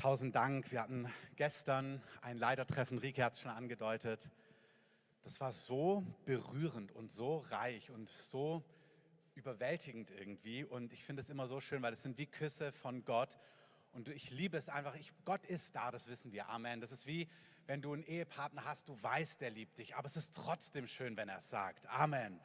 Tausend Dank. Wir hatten gestern ein Leitertreffen, Rike hat es schon angedeutet. Das war so berührend und so reich und so überwältigend irgendwie. Und ich finde es immer so schön, weil es sind wie Küsse von Gott. Und ich liebe es einfach. Ich, Gott ist da, das wissen wir. Amen. Das ist wie, wenn du einen Ehepartner hast, du weißt, der liebt dich. Aber es ist trotzdem schön, wenn er es sagt. Amen.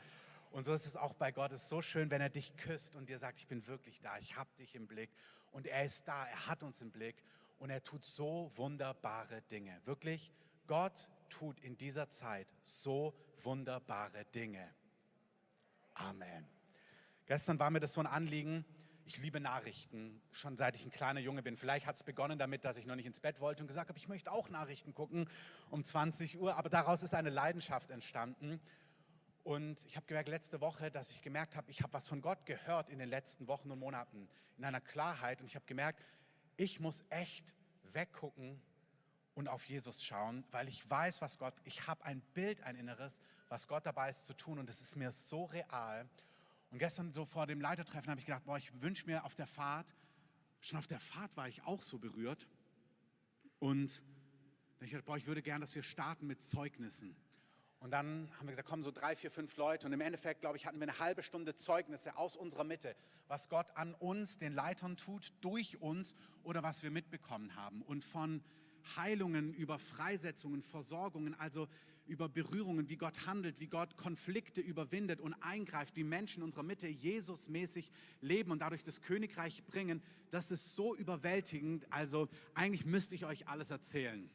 Und so ist es auch bei Gott. Es ist so schön, wenn er dich küsst und dir sagt, ich bin wirklich da, ich habe dich im Blick. Und er ist da, er hat uns im Blick und er tut so wunderbare Dinge. Wirklich, Gott tut in dieser Zeit so wunderbare Dinge. Amen. Gestern war mir das so ein Anliegen. Ich liebe Nachrichten, schon seit ich ein kleiner Junge bin. Vielleicht hat es begonnen damit, dass ich noch nicht ins Bett wollte und gesagt habe, ich möchte auch Nachrichten gucken um 20 Uhr. Aber daraus ist eine Leidenschaft entstanden. Und ich habe gemerkt letzte Woche, dass ich gemerkt habe, ich habe was von Gott gehört in den letzten Wochen und Monaten in einer Klarheit. Und ich habe gemerkt, ich muss echt weggucken und auf Jesus schauen, weil ich weiß, was Gott, ich habe ein Bild, ein Inneres, was Gott dabei ist zu tun und es ist mir so real. Und gestern so vor dem Leitertreffen habe ich gedacht, boah, ich wünsche mir auf der Fahrt, schon auf der Fahrt war ich auch so berührt und ich dachte, boah, ich würde gern, dass wir starten mit Zeugnissen. Und dann haben wir gesagt, kommen so drei, vier, fünf Leute. Und im Endeffekt, glaube ich, hatten wir eine halbe Stunde Zeugnisse aus unserer Mitte, was Gott an uns, den Leitern tut, durch uns oder was wir mitbekommen haben. Und von Heilungen über Freisetzungen, Versorgungen, also über Berührungen, wie Gott handelt, wie Gott Konflikte überwindet und eingreift, wie Menschen in unserer Mitte Jesusmäßig leben und dadurch das Königreich bringen. Das ist so überwältigend. Also eigentlich müsste ich euch alles erzählen.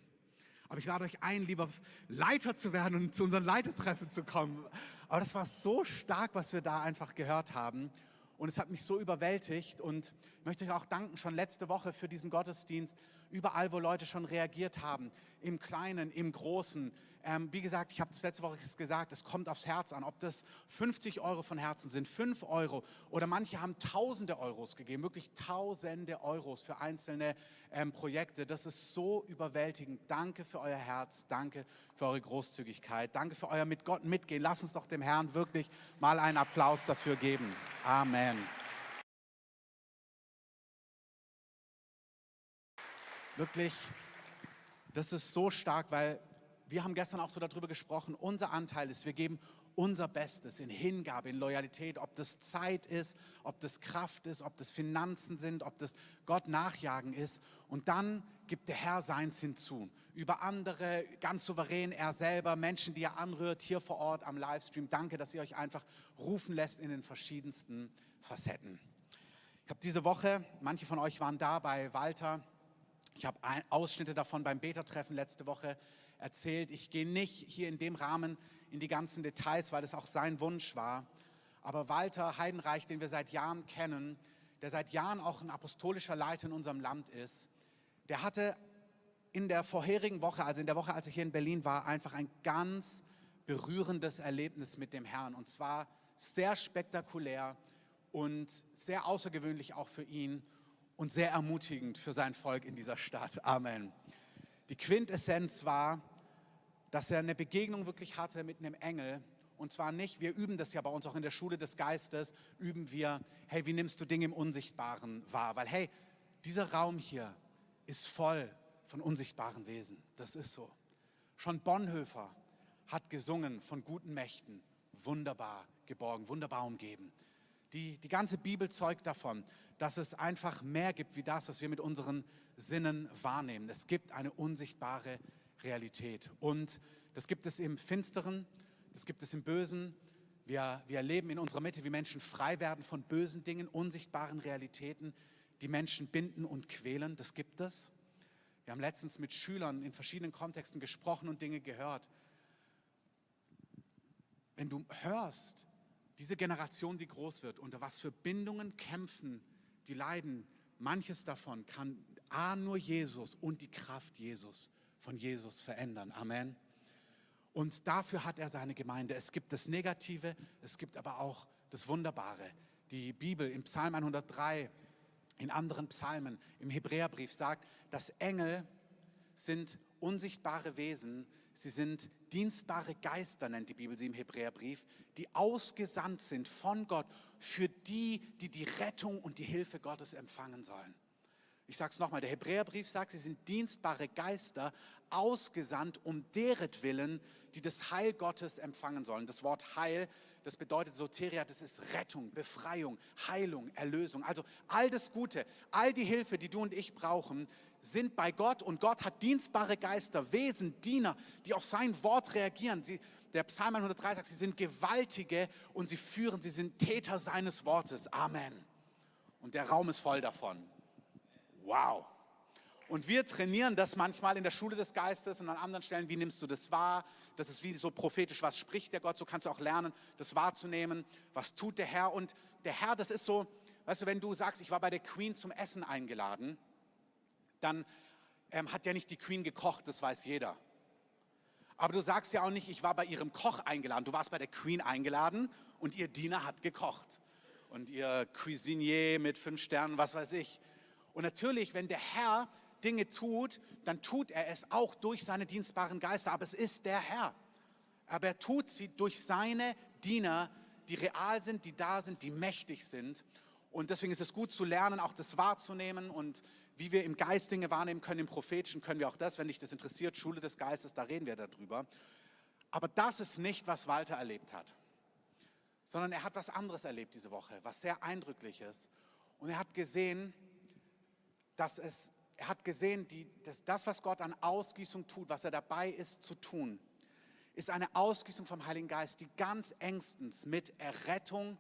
Aber ich lade euch ein, lieber Leiter zu werden und zu unseren Leitertreffen zu kommen. Aber das war so stark, was wir da einfach gehört haben. Und es hat mich so überwältigt und ich möchte euch auch danken, schon letzte Woche für diesen Gottesdienst, überall, wo Leute schon reagiert haben, im Kleinen, im Großen. Ähm, wie gesagt, ich habe das letzte Woche gesagt, es kommt aufs Herz an, ob das 50 Euro von Herzen sind, 5 Euro oder manche haben tausende Euros gegeben, wirklich tausende Euros für einzelne ähm, Projekte. Das ist so überwältigend. Danke für euer Herz, danke für eure Großzügigkeit, danke für euer mit Gott mitgehen. Lass uns doch dem Herrn wirklich mal einen Applaus dafür geben. Amen. Wirklich, das ist so stark, weil wir haben gestern auch so darüber gesprochen, unser Anteil ist, wir geben unser Bestes in Hingabe, in Loyalität, ob das Zeit ist, ob das Kraft ist, ob das Finanzen sind, ob das Gott nachjagen ist. Und dann gibt der Herr seins hinzu. Über andere, ganz souverän, er selber, Menschen, die er anrührt, hier vor Ort am Livestream. Danke, dass ihr euch einfach rufen lässt in den verschiedensten Facetten. Ich habe diese Woche, manche von euch waren da bei Walter, ich habe Ausschnitte davon beim Beta-Treffen letzte Woche erzählt. Ich gehe nicht hier in dem Rahmen in die ganzen Details, weil es auch sein Wunsch war. Aber Walter Heidenreich, den wir seit Jahren kennen, der seit Jahren auch ein apostolischer Leiter in unserem Land ist, der hatte in der vorherigen Woche, also in der Woche, als ich hier in Berlin war, einfach ein ganz berührendes Erlebnis mit dem Herrn. Und zwar sehr spektakulär und sehr außergewöhnlich auch für ihn und sehr ermutigend für sein Volk in dieser Stadt. Amen. Die Quintessenz war, dass er eine Begegnung wirklich hatte mit einem Engel. Und zwar nicht, wir üben das ja bei uns auch in der Schule des Geistes, üben wir, hey, wie nimmst du Dinge im Unsichtbaren wahr? Weil, hey, dieser Raum hier ist voll von unsichtbaren Wesen. Das ist so. Schon Bonhoeffer hat gesungen von guten Mächten, wunderbar geborgen, wunderbar umgeben. Die, die ganze Bibel zeugt davon, dass es einfach mehr gibt wie das, was wir mit unseren Sinnen wahrnehmen. Es gibt eine unsichtbare Realität. Und das gibt es im Finsteren, das gibt es im Bösen. Wir, wir erleben in unserer Mitte, wie Menschen frei werden von bösen Dingen, unsichtbaren Realitäten, die Menschen binden und quälen. Das gibt es. Wir haben letztens mit Schülern in verschiedenen Kontexten gesprochen und Dinge gehört. Wenn du hörst, diese Generation, die groß wird, unter was für Bindungen kämpfen, die leiden, manches davon kann A nur Jesus und die Kraft Jesus von Jesus verändern. Amen. Und dafür hat er seine Gemeinde. Es gibt das Negative, es gibt aber auch das Wunderbare. Die Bibel im Psalm 103, in anderen Psalmen, im Hebräerbrief sagt, dass Engel sind unsichtbare Wesen, sie sind dienstbare Geister, nennt die Bibel sie im Hebräerbrief, die ausgesandt sind von Gott für die, die die Rettung und die Hilfe Gottes empfangen sollen. Ich sage es nochmal, der Hebräerbrief sagt, sie sind dienstbare Geister, ausgesandt um deretwillen, die das Heil Gottes empfangen sollen. Das Wort Heil, das bedeutet Soteria, das ist Rettung, Befreiung, Heilung, Erlösung. Also all das Gute, all die Hilfe, die du und ich brauchen, sind bei Gott und Gott hat dienstbare Geister, Wesen, Diener, die auf sein Wort reagieren. Sie, der Psalm 103 sagt, sie sind gewaltige und sie führen, sie sind Täter seines Wortes. Amen. Und der Raum ist voll davon. Wow. Und wir trainieren das manchmal in der Schule des Geistes und an anderen Stellen, wie nimmst du das wahr? Das ist wie so prophetisch, was spricht der Gott? So kannst du auch lernen, das wahrzunehmen. Was tut der Herr? Und der Herr, das ist so, weißt du, wenn du sagst, ich war bei der Queen zum Essen eingeladen, dann ähm, hat ja nicht die Queen gekocht, das weiß jeder. Aber du sagst ja auch nicht, ich war bei ihrem Koch eingeladen. Du warst bei der Queen eingeladen und ihr Diener hat gekocht. Und ihr Cuisinier mit fünf Sternen, was weiß ich. Und natürlich, wenn der Herr Dinge tut, dann tut er es auch durch seine dienstbaren Geister. Aber es ist der Herr. Aber er tut sie durch seine Diener, die real sind, die da sind, die mächtig sind. Und deswegen ist es gut zu lernen, auch das wahrzunehmen und wie wir im Geist Dinge wahrnehmen können, im Prophetischen können wir auch das, wenn dich das interessiert, Schule des Geistes, da reden wir darüber. Aber das ist nicht, was Walter erlebt hat, sondern er hat was anderes erlebt diese Woche, was sehr eindrücklich ist. Und er hat gesehen, dass es, er hat gesehen, die, dass das, was Gott an Ausgießung tut, was er dabei ist zu tun, ist eine Ausgießung vom Heiligen Geist, die ganz engstens mit Errettung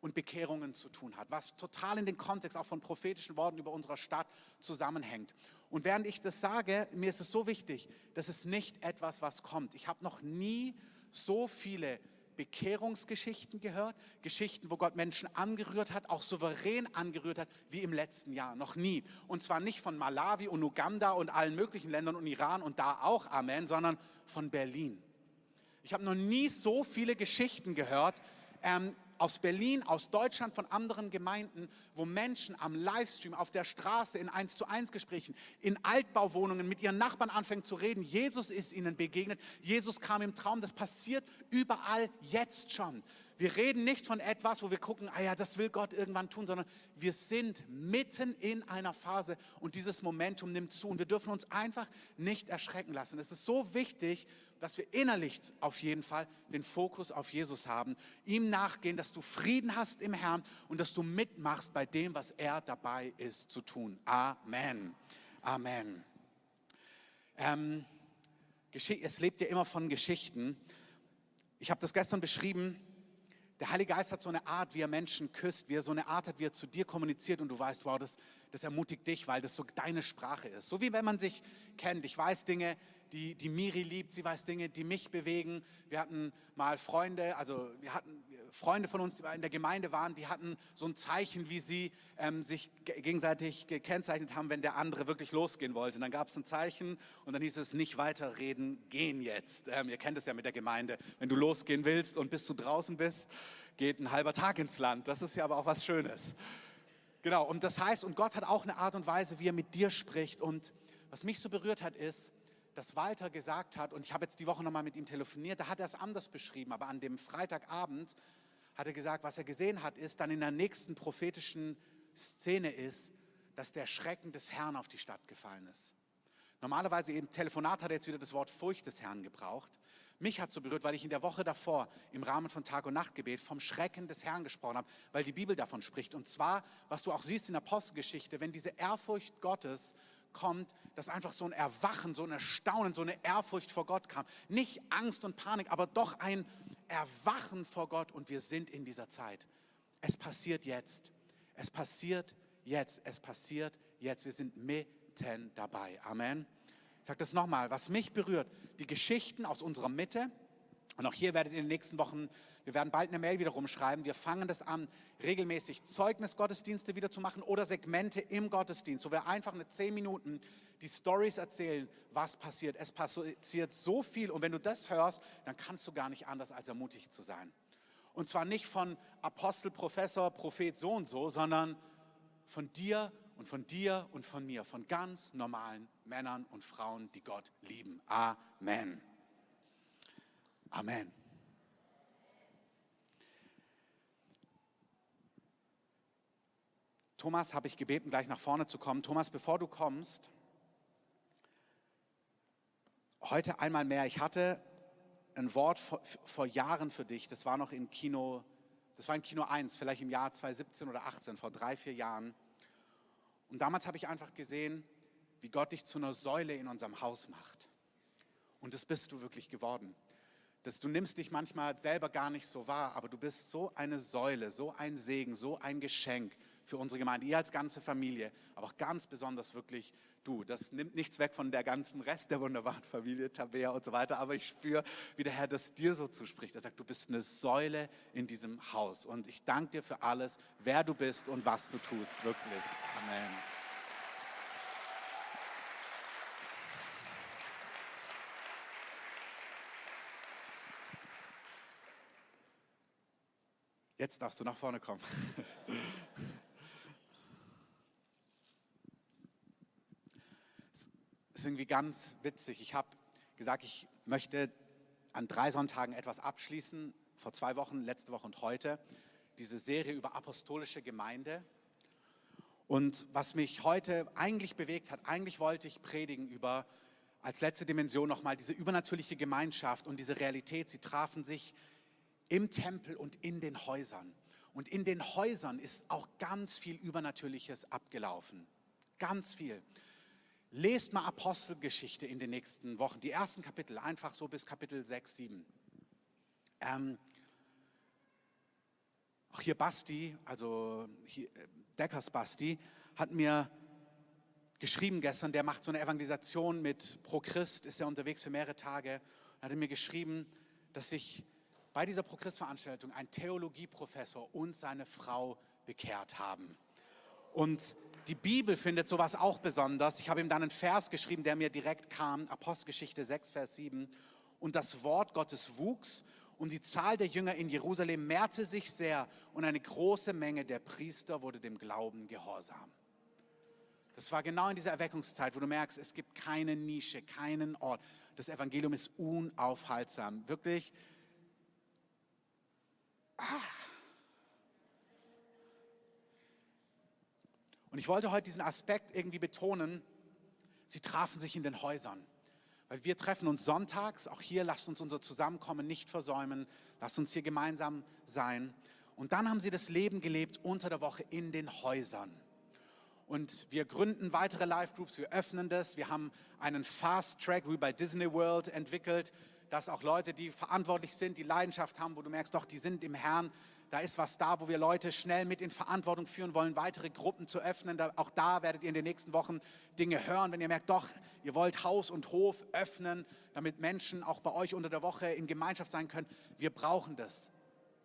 und Bekehrungen zu tun hat, was total in den Kontext auch von prophetischen Worten über unserer Stadt zusammenhängt. Und während ich das sage, mir ist es so wichtig, das ist nicht etwas, was kommt. Ich habe noch nie so viele Bekehrungsgeschichten gehört, Geschichten, wo Gott Menschen angerührt hat, auch souverän angerührt hat, wie im letzten Jahr. Noch nie. Und zwar nicht von Malawi und Uganda und allen möglichen Ländern und Iran und da auch Amen, sondern von Berlin. Ich habe noch nie so viele Geschichten gehört, ähm, aus Berlin, aus Deutschland, von anderen Gemeinden, wo Menschen am Livestream, auf der Straße, in 1 zu 1 Gesprächen, in Altbauwohnungen mit ihren Nachbarn anfangen zu reden. Jesus ist ihnen begegnet. Jesus kam im Traum. Das passiert überall jetzt schon. Wir reden nicht von etwas, wo wir gucken, ah ja, das will Gott irgendwann tun, sondern wir sind mitten in einer Phase und dieses Momentum nimmt zu und wir dürfen uns einfach nicht erschrecken lassen. Es ist so wichtig, dass wir innerlich auf jeden Fall den Fokus auf Jesus haben, ihm nachgehen, dass du Frieden hast im Herrn und dass du mitmachst bei dem, was er dabei ist zu tun. Amen. Amen. Ähm, es lebt ja immer von Geschichten. Ich habe das gestern beschrieben der Heilige Geist hat so eine Art, wie er Menschen küsst, wie er so eine Art hat, wie er zu dir kommuniziert und du weißt, wow, das, das ermutigt dich, weil das so deine Sprache ist. So wie wenn man sich kennt. Ich weiß Dinge, die, die Miri liebt, sie weiß Dinge, die mich bewegen. Wir hatten mal Freunde, also wir hatten Freunde von uns, die in der Gemeinde waren, die hatten so ein Zeichen, wie sie ähm, sich gegenseitig gekennzeichnet haben, wenn der andere wirklich losgehen wollte. Und dann gab es ein Zeichen und dann hieß es, nicht weiterreden, gehen jetzt. Ähm, ihr kennt es ja mit der Gemeinde. Wenn du losgehen willst und bis du draußen bist, geht ein halber Tag ins Land. Das ist ja aber auch was Schönes. Genau, und das heißt, und Gott hat auch eine Art und Weise, wie er mit dir spricht. Und was mich so berührt hat, ist, dass Walter gesagt hat, und ich habe jetzt die Woche nochmal mit ihm telefoniert, da hat er es anders beschrieben, aber an dem Freitagabend hat er gesagt, was er gesehen hat, ist dann in der nächsten prophetischen Szene ist, dass der Schrecken des Herrn auf die Stadt gefallen ist. Normalerweise im Telefonat hat er jetzt wieder das Wort Furcht des Herrn gebraucht. Mich hat so berührt, weil ich in der Woche davor im Rahmen von Tag- und Nachtgebet vom Schrecken des Herrn gesprochen habe, weil die Bibel davon spricht. Und zwar, was du auch siehst in der Apostelgeschichte, wenn diese Ehrfurcht Gottes kommt, dass einfach so ein Erwachen, so ein Erstaunen, so eine Ehrfurcht vor Gott kam. Nicht Angst und Panik, aber doch ein Erwachen vor Gott und wir sind in dieser Zeit. Es passiert jetzt. Es passiert jetzt. Es passiert jetzt. Wir sind mitten dabei. Amen. Ich sage das nochmal, was mich berührt, die Geschichten aus unserer Mitte, und auch hier werdet ihr in den nächsten Wochen, wir werden bald eine Mail wieder rumschreiben. Wir fangen das an, regelmäßig Zeugnisgottesdienste wieder zu machen oder Segmente im Gottesdienst, wo wir einfach eine zehn Minuten die Stories erzählen, was passiert. Es passiert so viel und wenn du das hörst, dann kannst du gar nicht anders als ermutigt zu sein. Und zwar nicht von Apostel, Professor, Prophet so und so, sondern von dir und von dir und von mir, von ganz normalen Männern und Frauen, die Gott lieben. Amen. Amen. Thomas habe ich gebeten, gleich nach vorne zu kommen. Thomas, bevor du kommst, heute einmal mehr. Ich hatte ein Wort vor, vor, Jahren für dich. Das war noch im Kino, das war in Kino 1, vielleicht im Jahr 2017 oder 18, vor drei, vier Jahren. Und damals habe ich einfach gesehen, wie Gott dich zu einer Säule in unserem Haus macht. Und das bist du wirklich geworden dass du nimmst dich manchmal selber gar nicht so wahr, aber du bist so eine Säule, so ein Segen, so ein Geschenk für unsere Gemeinde, ihr als ganze Familie, aber auch ganz besonders wirklich du. Das nimmt nichts weg von der ganzen Rest der wunderbaren Familie, Tabea und so weiter, aber ich spüre, wie der Herr das dir so zuspricht. Er sagt, du bist eine Säule in diesem Haus und ich danke dir für alles, wer du bist und was du tust, wirklich. Amen. Jetzt darfst du nach vorne kommen. ist irgendwie ganz witzig. Ich habe gesagt, ich möchte an drei Sonntagen etwas abschließen, vor zwei Wochen, letzte Woche und heute, diese Serie über apostolische Gemeinde. Und was mich heute eigentlich bewegt hat, eigentlich wollte ich predigen über als letzte Dimension nochmal diese übernatürliche Gemeinschaft und diese Realität. Sie trafen sich im Tempel und in den Häusern. Und in den Häusern ist auch ganz viel Übernatürliches abgelaufen. Ganz viel. Lest mal Apostelgeschichte in den nächsten Wochen, die ersten Kapitel, einfach so bis Kapitel 6, 7. Ähm, auch hier Basti, also hier, äh, Deckers Basti, hat mir geschrieben gestern, der macht so eine Evangelisation mit Pro Christ, ist ja unterwegs für mehrere Tage, hat er mir geschrieben, dass sich bei dieser Prochrist-Veranstaltung ein Theologieprofessor und seine Frau bekehrt haben. Und die Bibel findet sowas auch besonders. Ich habe ihm dann einen Vers geschrieben, der mir direkt kam, Apostelgeschichte 6, Vers 7. Und das Wort Gottes wuchs und die Zahl der Jünger in Jerusalem mehrte sich sehr und eine große Menge der Priester wurde dem Glauben gehorsam. Das war genau in dieser Erweckungszeit, wo du merkst, es gibt keine Nische, keinen Ort. Das Evangelium ist unaufhaltsam. Wirklich, Ah. Und ich wollte heute diesen Aspekt irgendwie betonen. Sie trafen sich in den Häusern. Weil wir treffen uns sonntags, auch hier lasst uns unser Zusammenkommen nicht versäumen, lasst uns hier gemeinsam sein. Und dann haben sie das Leben gelebt unter der Woche in den Häusern. Und wir gründen weitere Live-Groups, wir öffnen das. Wir haben einen Fast Track wie bei Disney World entwickelt dass auch Leute, die verantwortlich sind, die Leidenschaft haben, wo du merkst, doch, die sind im Herrn, da ist was da, wo wir Leute schnell mit in Verantwortung führen wollen, weitere Gruppen zu öffnen. Da, auch da werdet ihr in den nächsten Wochen Dinge hören, wenn ihr merkt, doch, ihr wollt Haus und Hof öffnen, damit Menschen auch bei euch unter der Woche in Gemeinschaft sein können. Wir brauchen das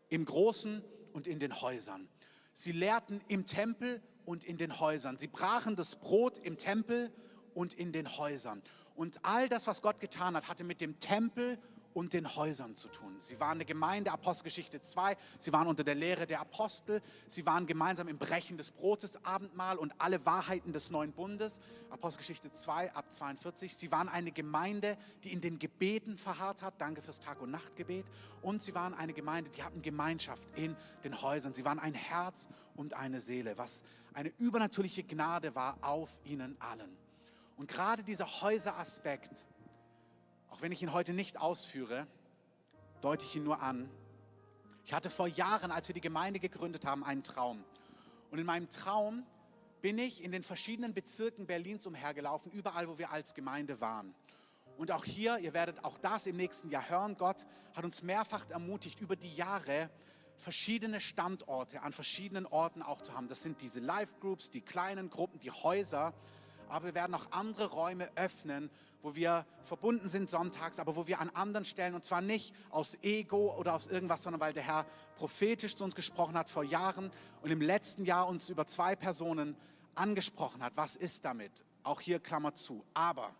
im Großen und in den Häusern. Sie lehrten im Tempel und in den Häusern. Sie brachen das Brot im Tempel und in den Häusern. Und all das, was Gott getan hat, hatte mit dem Tempel und den Häusern zu tun. Sie waren eine Gemeinde, Apostelgeschichte 2, sie waren unter der Lehre der Apostel, sie waren gemeinsam im Brechen des Brotes, Abendmahl und alle Wahrheiten des neuen Bundes, Apostelgeschichte 2 ab 42. Sie waren eine Gemeinde, die in den Gebeten verharrt hat, danke fürs Tag- und Nachtgebet. Und sie waren eine Gemeinde, die hatten Gemeinschaft in den Häusern. Sie waren ein Herz und eine Seele, was eine übernatürliche Gnade war auf ihnen allen. Und gerade dieser Häuseraspekt, auch wenn ich ihn heute nicht ausführe, deute ich ihn nur an. Ich hatte vor Jahren, als wir die Gemeinde gegründet haben, einen Traum. Und in meinem Traum bin ich in den verschiedenen Bezirken Berlins umhergelaufen, überall, wo wir als Gemeinde waren. Und auch hier, ihr werdet auch das im nächsten Jahr hören, Gott hat uns mehrfach ermutigt, über die Jahre verschiedene Standorte an verschiedenen Orten auch zu haben. Das sind diese Live-Groups, die kleinen Gruppen, die Häuser, aber wir werden auch andere Räume öffnen, wo wir verbunden sind sonntags, aber wo wir an anderen Stellen, und zwar nicht aus Ego oder aus irgendwas, sondern weil der Herr prophetisch zu uns gesprochen hat vor Jahren und im letzten Jahr uns über zwei Personen angesprochen hat. Was ist damit? Auch hier Klammer zu. Aber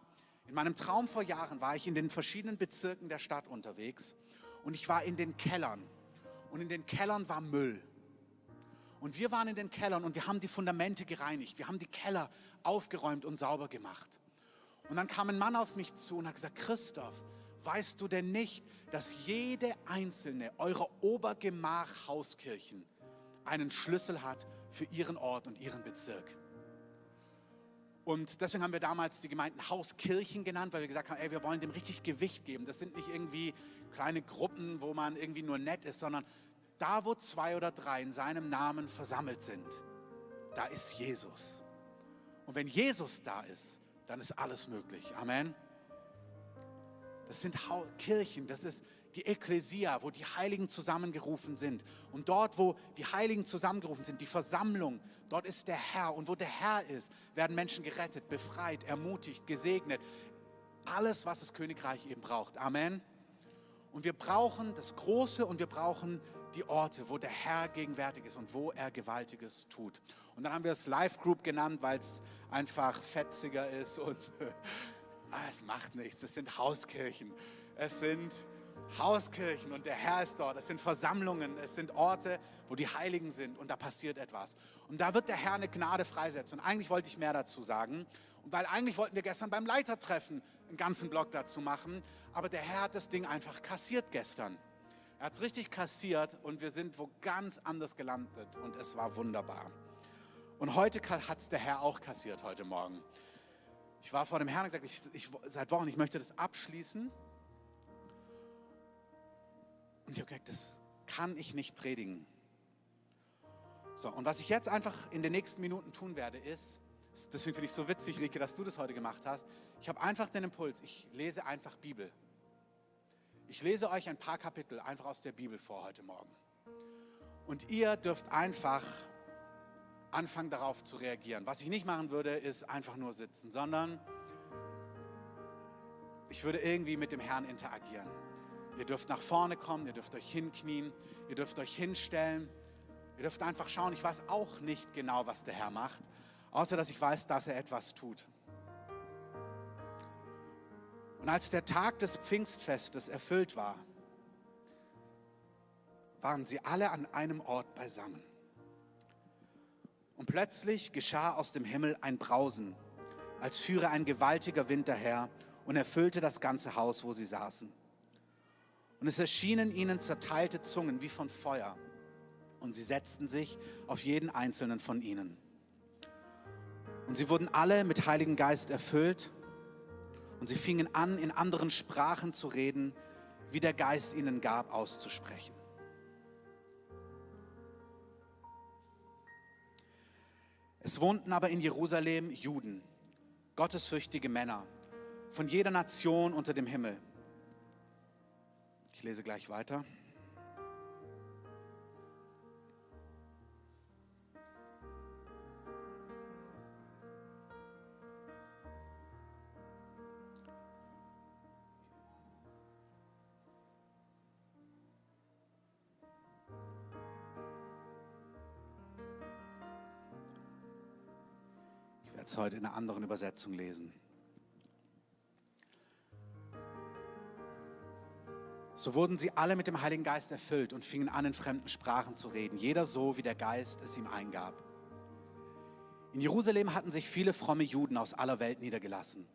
in meinem Traum vor Jahren war ich in den verschiedenen Bezirken der Stadt unterwegs und ich war in den Kellern. Und in den Kellern war Müll. Und wir waren in den Kellern und wir haben die Fundamente gereinigt. Wir haben die Keller aufgeräumt und sauber gemacht. Und dann kam ein Mann auf mich zu und hat gesagt, Christoph, weißt du denn nicht, dass jede einzelne eurer Obergemach-Hauskirchen einen Schlüssel hat für ihren Ort und ihren Bezirk. Und deswegen haben wir damals die Gemeinden Hauskirchen genannt, weil wir gesagt haben, ey, wir wollen dem richtig Gewicht geben. Das sind nicht irgendwie kleine Gruppen, wo man irgendwie nur nett ist, sondern da, wo zwei oder drei in seinem Namen versammelt sind, da ist Jesus. Und wenn Jesus da ist, dann ist alles möglich. Amen. Das sind Kirchen, das ist die Ekklesia, wo die Heiligen zusammengerufen sind. Und dort, wo die Heiligen zusammengerufen sind, die Versammlung, dort ist der Herr. Und wo der Herr ist, werden Menschen gerettet, befreit, ermutigt, gesegnet. Alles, was das Königreich eben braucht. Amen. Und wir brauchen das Große und wir brauchen die Orte, wo der Herr gegenwärtig ist und wo er Gewaltiges tut. Und dann haben wir es Live Group genannt, weil es einfach fetziger ist und ah, es macht nichts. Es sind Hauskirchen. Es sind Hauskirchen und der Herr ist dort. Es sind Versammlungen, es sind Orte, wo die Heiligen sind und da passiert etwas. Und da wird der Herr eine Gnade freisetzen. Und eigentlich wollte ich mehr dazu sagen. Und weil eigentlich wollten wir gestern beim Leitertreffen einen ganzen Blog dazu machen, aber der Herr hat das Ding einfach kassiert gestern. Er hat es richtig kassiert und wir sind wo ganz anders gelandet und es war wunderbar. Und heute hat es der Herr auch kassiert, heute Morgen. Ich war vor dem Herrn und gesagt, ich, ich, seit Wochen, ich möchte das abschließen. Und ich habe gesagt, das kann ich nicht predigen. So, und was ich jetzt einfach in den nächsten Minuten tun werde, ist, deswegen finde ich es so witzig, Rike, dass du das heute gemacht hast. Ich habe einfach den Impuls, ich lese einfach Bibel. Ich lese euch ein paar Kapitel einfach aus der Bibel vor heute Morgen. Und ihr dürft einfach anfangen darauf zu reagieren. Was ich nicht machen würde, ist einfach nur sitzen, sondern ich würde irgendwie mit dem Herrn interagieren. Ihr dürft nach vorne kommen, ihr dürft euch hinknien, ihr dürft euch hinstellen. Ihr dürft einfach schauen, ich weiß auch nicht genau, was der Herr macht, außer dass ich weiß, dass er etwas tut. Und als der Tag des Pfingstfestes erfüllt war, waren sie alle an einem Ort beisammen. Und plötzlich geschah aus dem Himmel ein Brausen, als führe ein gewaltiger Wind daher und erfüllte das ganze Haus, wo sie saßen. Und es erschienen ihnen zerteilte Zungen wie von Feuer, und sie setzten sich auf jeden einzelnen von ihnen. Und sie wurden alle mit Heiligen Geist erfüllt und sie fingen an, in anderen Sprachen zu reden, wie der Geist ihnen gab, auszusprechen. Es wohnten aber in Jerusalem Juden, gottesfürchtige Männer, von jeder Nation unter dem Himmel. Ich lese gleich weiter. Es heute in einer anderen Übersetzung lesen. So wurden sie alle mit dem Heiligen Geist erfüllt und fingen an, in fremden Sprachen zu reden, jeder so, wie der Geist es ihm eingab. In Jerusalem hatten sich viele fromme Juden aus aller Welt niedergelassen.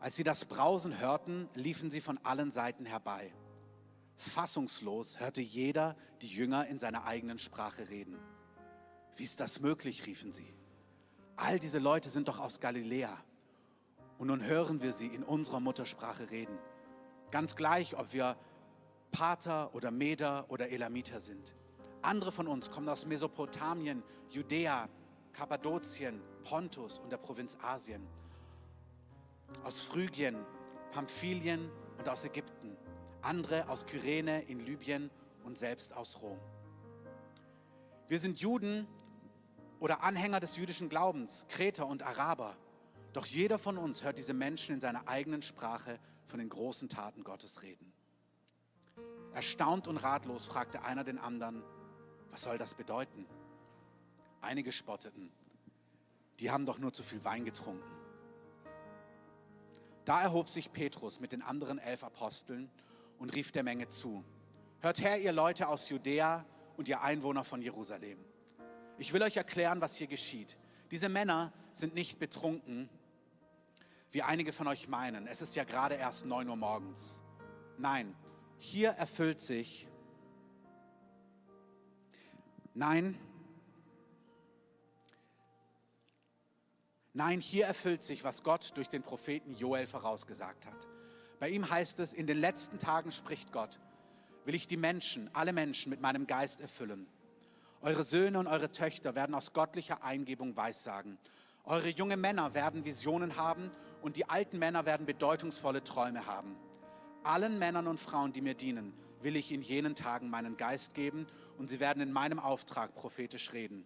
Als sie das Brausen hörten, liefen sie von allen Seiten herbei. Fassungslos hörte jeder die Jünger in seiner eigenen Sprache reden. Wie ist das möglich, riefen sie. All diese Leute sind doch aus Galiläa. Und nun hören wir sie in unserer Muttersprache reden. Ganz gleich, ob wir Pater oder Meder oder Elamiter sind. Andere von uns kommen aus Mesopotamien, Judäa, Kappadokien, Pontus und der Provinz Asien. Aus Phrygien, Pamphylien und aus Ägypten. Andere aus Kyrene in Libyen und selbst aus Rom. Wir sind Juden oder Anhänger des jüdischen Glaubens, Kreter und Araber. Doch jeder von uns hört diese Menschen in seiner eigenen Sprache von den großen Taten Gottes reden. Erstaunt und ratlos fragte einer den anderen, was soll das bedeuten? Einige spotteten, die haben doch nur zu viel Wein getrunken. Da erhob sich Petrus mit den anderen elf Aposteln und rief der Menge zu, hört her, ihr Leute aus Judäa und ihr Einwohner von Jerusalem. Ich will euch erklären, was hier geschieht. Diese Männer sind nicht betrunken, wie einige von euch meinen. Es ist ja gerade erst 9 Uhr morgens. Nein, hier erfüllt sich Nein, nein, hier erfüllt sich, was Gott durch den Propheten Joel vorausgesagt hat. Bei ihm heißt es, in den letzten Tagen spricht Gott, will ich die Menschen, alle Menschen mit meinem Geist erfüllen. Eure Söhne und eure Töchter werden aus göttlicher Eingebung weissagen. Eure jungen Männer werden Visionen haben und die alten Männer werden bedeutungsvolle Träume haben. Allen Männern und Frauen, die mir dienen, will ich in jenen Tagen meinen Geist geben und sie werden in meinem Auftrag prophetisch reden.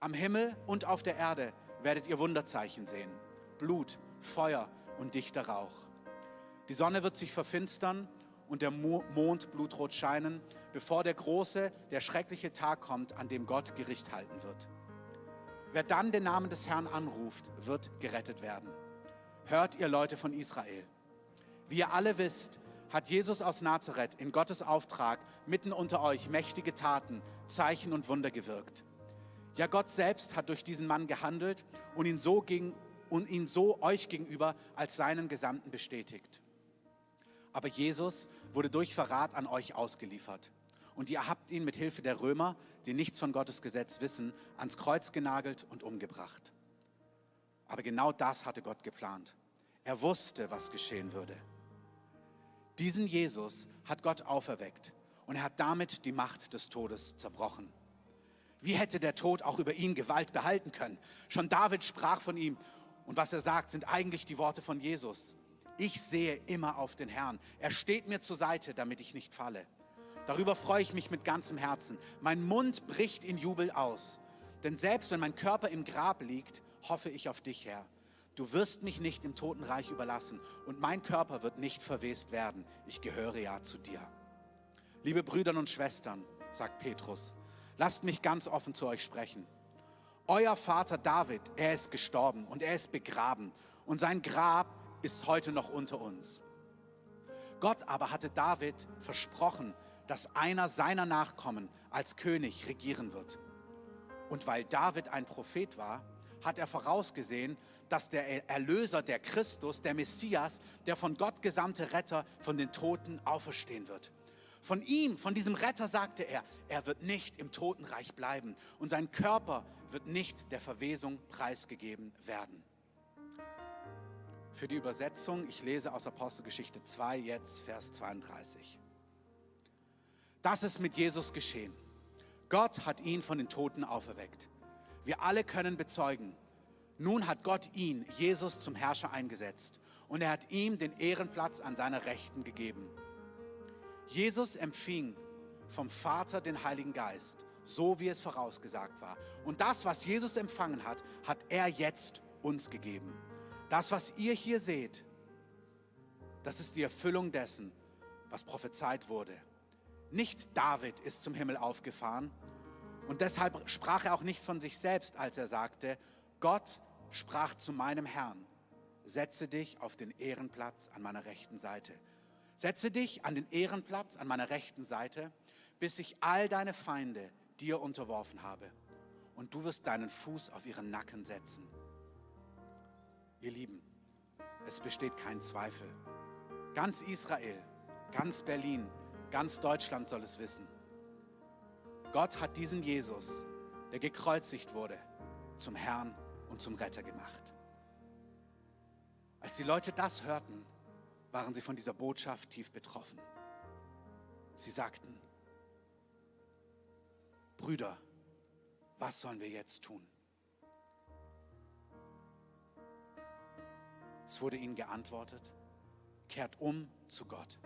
Am Himmel und auf der Erde werdet ihr Wunderzeichen sehen. Blut, Feuer und dichter Rauch. Die Sonne wird sich verfinstern und der Mond blutrot scheinen, bevor der große, der schreckliche Tag kommt, an dem Gott Gericht halten wird. Wer dann den Namen des Herrn anruft, wird gerettet werden. Hört ihr Leute von Israel. Wie ihr alle wisst, hat Jesus aus Nazareth in Gottes Auftrag mitten unter euch mächtige Taten, Zeichen und Wunder gewirkt. Ja, Gott selbst hat durch diesen Mann gehandelt und ihn so, gegen, und ihn so euch gegenüber als seinen Gesandten bestätigt. Aber Jesus wurde durch Verrat an euch ausgeliefert. Und ihr habt ihn mit Hilfe der Römer, die nichts von Gottes Gesetz wissen, ans Kreuz genagelt und umgebracht. Aber genau das hatte Gott geplant. Er wusste, was geschehen würde. Diesen Jesus hat Gott auferweckt und er hat damit die Macht des Todes zerbrochen. Wie hätte der Tod auch über ihn Gewalt behalten können? Schon David sprach von ihm und was er sagt, sind eigentlich die Worte von Jesus. Ich sehe immer auf den Herrn. Er steht mir zur Seite, damit ich nicht falle. Darüber freue ich mich mit ganzem Herzen. Mein Mund bricht in Jubel aus. Denn selbst wenn mein Körper im Grab liegt, hoffe ich auf dich, Herr. Du wirst mich nicht im Totenreich überlassen und mein Körper wird nicht verwest werden. Ich gehöre ja zu dir. Liebe Brüder und Schwestern, sagt Petrus, lasst mich ganz offen zu euch sprechen. Euer Vater David, er ist gestorben und er ist begraben und sein Grab ist heute noch unter uns. Gott aber hatte David versprochen, dass einer seiner Nachkommen als König regieren wird. Und weil David ein Prophet war, hat er vorausgesehen, dass der Erlöser, der Christus, der Messias, der von Gott gesandte Retter von den Toten auferstehen wird. Von ihm, von diesem Retter sagte er, er wird nicht im Totenreich bleiben und sein Körper wird nicht der Verwesung preisgegeben werden. Für die Übersetzung, ich lese aus Apostelgeschichte 2 jetzt Vers 32. Das ist mit Jesus geschehen. Gott hat ihn von den Toten auferweckt. Wir alle können bezeugen, nun hat Gott ihn, Jesus, zum Herrscher eingesetzt und er hat ihm den Ehrenplatz an seiner Rechten gegeben. Jesus empfing vom Vater den Heiligen Geist, so wie es vorausgesagt war. Und das, was Jesus empfangen hat, hat er jetzt uns gegeben. Das, was ihr hier seht, das ist die Erfüllung dessen, was prophezeit wurde. Nicht David ist zum Himmel aufgefahren, und deshalb sprach er auch nicht von sich selbst, als er sagte, Gott sprach zu meinem Herrn, setze dich auf den Ehrenplatz an meiner rechten Seite. Setze dich an den Ehrenplatz an meiner rechten Seite, bis ich all deine Feinde dir unterworfen habe. Und du wirst deinen Fuß auf ihren Nacken setzen. Ihr Lieben, es besteht kein Zweifel. Ganz Israel, ganz Berlin, ganz Deutschland soll es wissen. Gott hat diesen Jesus, der gekreuzigt wurde, zum Herrn und zum Retter gemacht. Als die Leute das hörten, waren sie von dieser Botschaft tief betroffen. Sie sagten, Brüder, was sollen wir jetzt tun? Es wurde ihnen geantwortet, kehrt um zu Gott.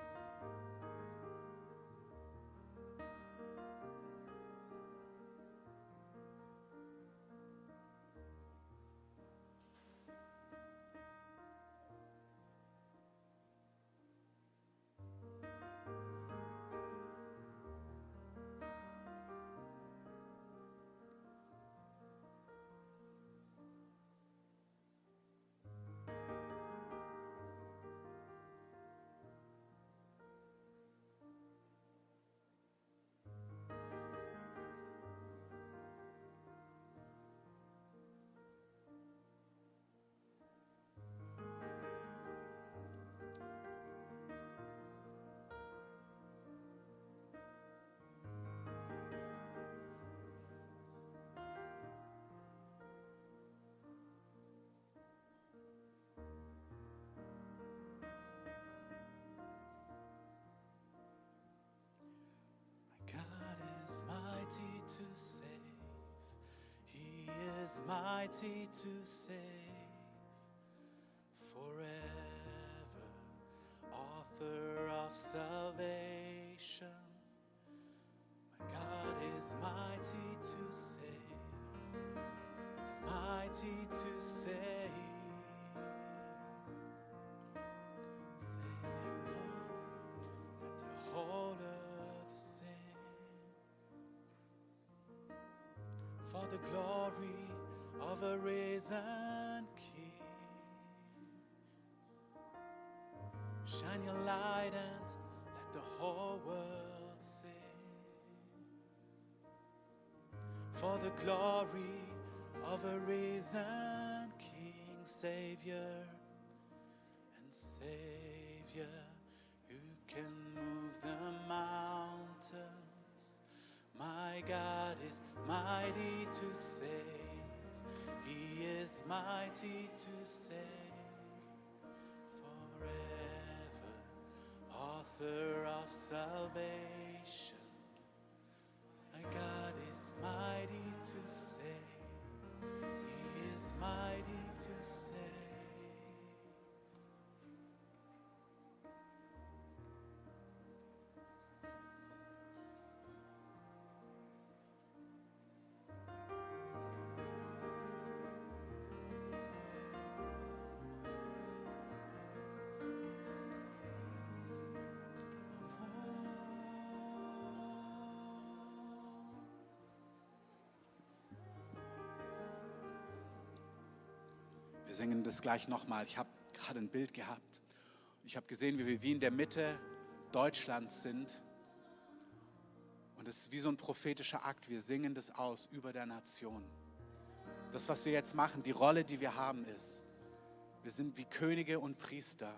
Mighty to save forever, author of salvation. My God is mighty to save, is mighty to save. For the glory of a risen King. Shine your light and let the whole world sing. For the glory of a risen King, Savior and Savior, who can move the mountains. My God is mighty to save. He is mighty to save forever. Author of salvation. My God is mighty to save. He is mighty Wir singen das gleich nochmal. Ich habe gerade ein Bild gehabt. Ich habe gesehen, wie wir wie in der Mitte Deutschlands sind. Und es ist wie so ein prophetischer Akt. Wir singen das aus über der Nation. Das, was wir jetzt machen, die Rolle, die wir haben, ist, wir sind wie Könige und Priester.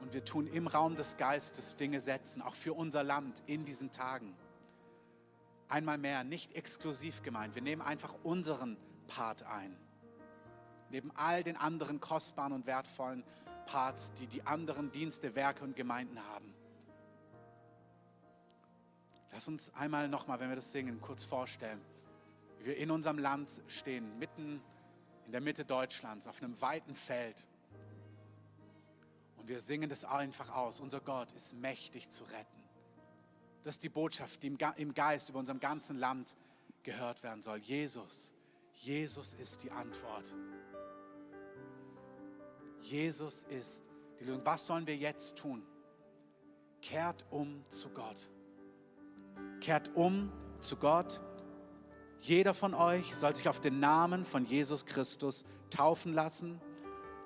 Und wir tun im Raum des Geistes Dinge setzen, auch für unser Land in diesen Tagen. Einmal mehr, nicht exklusiv gemeint. Wir nehmen einfach unseren Part ein neben all den anderen kostbaren und wertvollen Parts, die die anderen Dienste, Werke und Gemeinden haben. Lass uns einmal nochmal, wenn wir das singen, kurz vorstellen, wie wir in unserem Land stehen, mitten in der Mitte Deutschlands, auf einem weiten Feld. Und wir singen das einfach aus. Unser Gott ist mächtig zu retten. Das ist die Botschaft, die im Geist über unserem ganzen Land gehört werden soll. Jesus, Jesus ist die Antwort. Jesus ist die Lösung. Was sollen wir jetzt tun? Kehrt um zu Gott. Kehrt um zu Gott. Jeder von euch soll sich auf den Namen von Jesus Christus taufen lassen.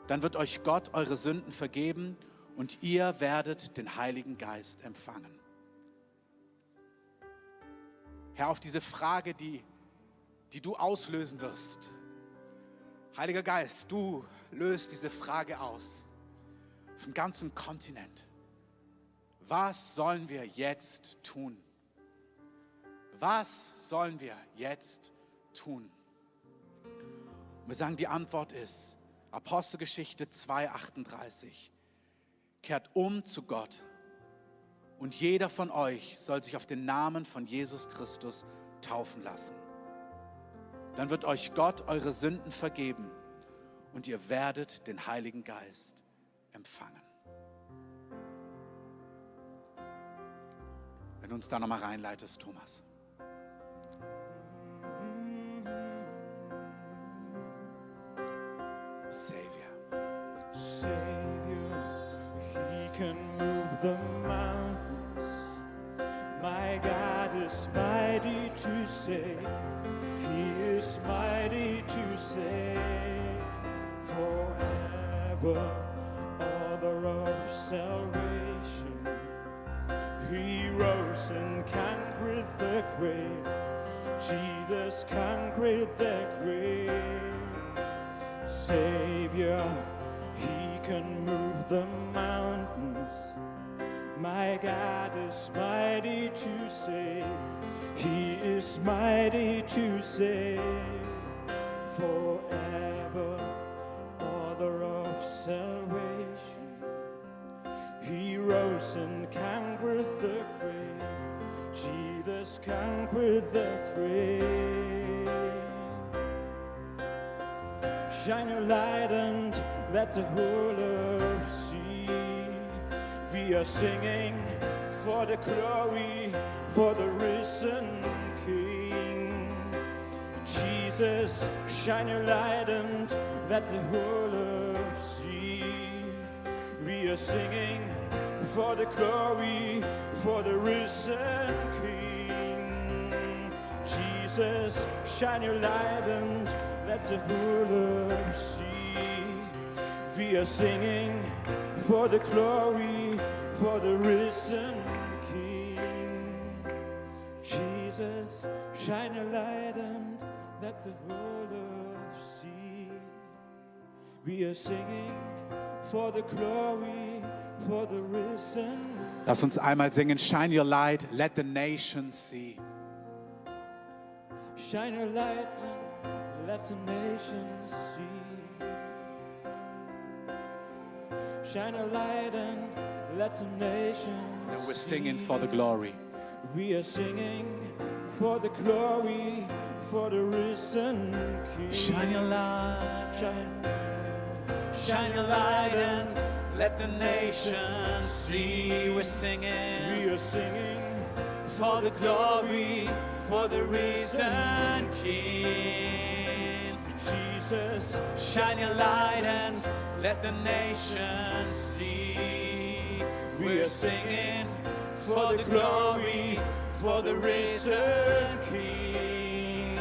Dann wird euch Gott eure Sünden vergeben und ihr werdet den Heiligen Geist empfangen. Herr, auf diese Frage, die, die du auslösen wirst. Heiliger Geist, du löst diese Frage aus. Vom ganzen Kontinent. Was sollen wir jetzt tun? Was sollen wir jetzt tun? Wir sagen, die Antwort ist Apostelgeschichte 2.38. Kehrt um zu Gott und jeder von euch soll sich auf den Namen von Jesus Christus taufen lassen. Dann wird euch Gott eure Sünden vergeben und ihr werdet den Heiligen Geist empfangen. Wenn du uns da nochmal reinleitest, Thomas. Savior. book the whole earth see. We are singing for the glory, for the risen King. Jesus, shine your light and let the whole earth see. We are singing for the glory, for the risen King. Jesus, shine your light and let the whole earth see. We are singing for the glory, for the risen King. Jesus, shine your light and let the whole earth see. We are singing for the glory, for the risen. Lass uns einmal singen, Shine Your Light, let the nations see. Shine your light and let the nations see. Shine a light and let the nations And we're singing for the glory. We are singing for the glory, for the risen King. Shine your light, Shine, shine your light and let the nations see. We're singing we are singing for the glory, for the risen King. Jesus. Shine your light and let the nations see. We are singing for the glory, for the risen King.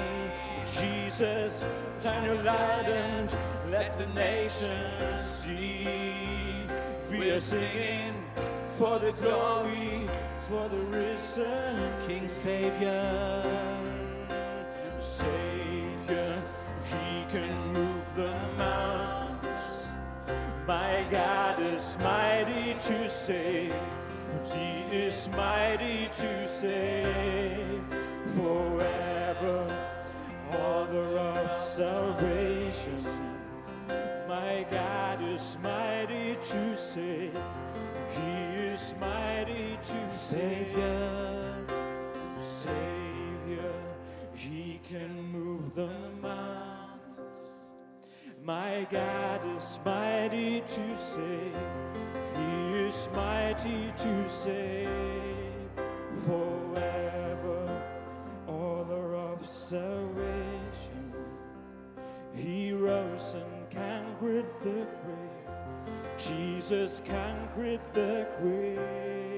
Jesus, shine your light and let the nations see. We are singing for the glory, for the risen King Savior. Savior, He can move the mountains. My God is mighty to save. He is mighty to save forever. Author of salvation. My God is mighty to save. He is mighty to save. Savior, He can move the mountains. My God is mighty to save. He is mighty to save forever. Author of salvation. He rose and conquered the grave. Jesus conquered the grave.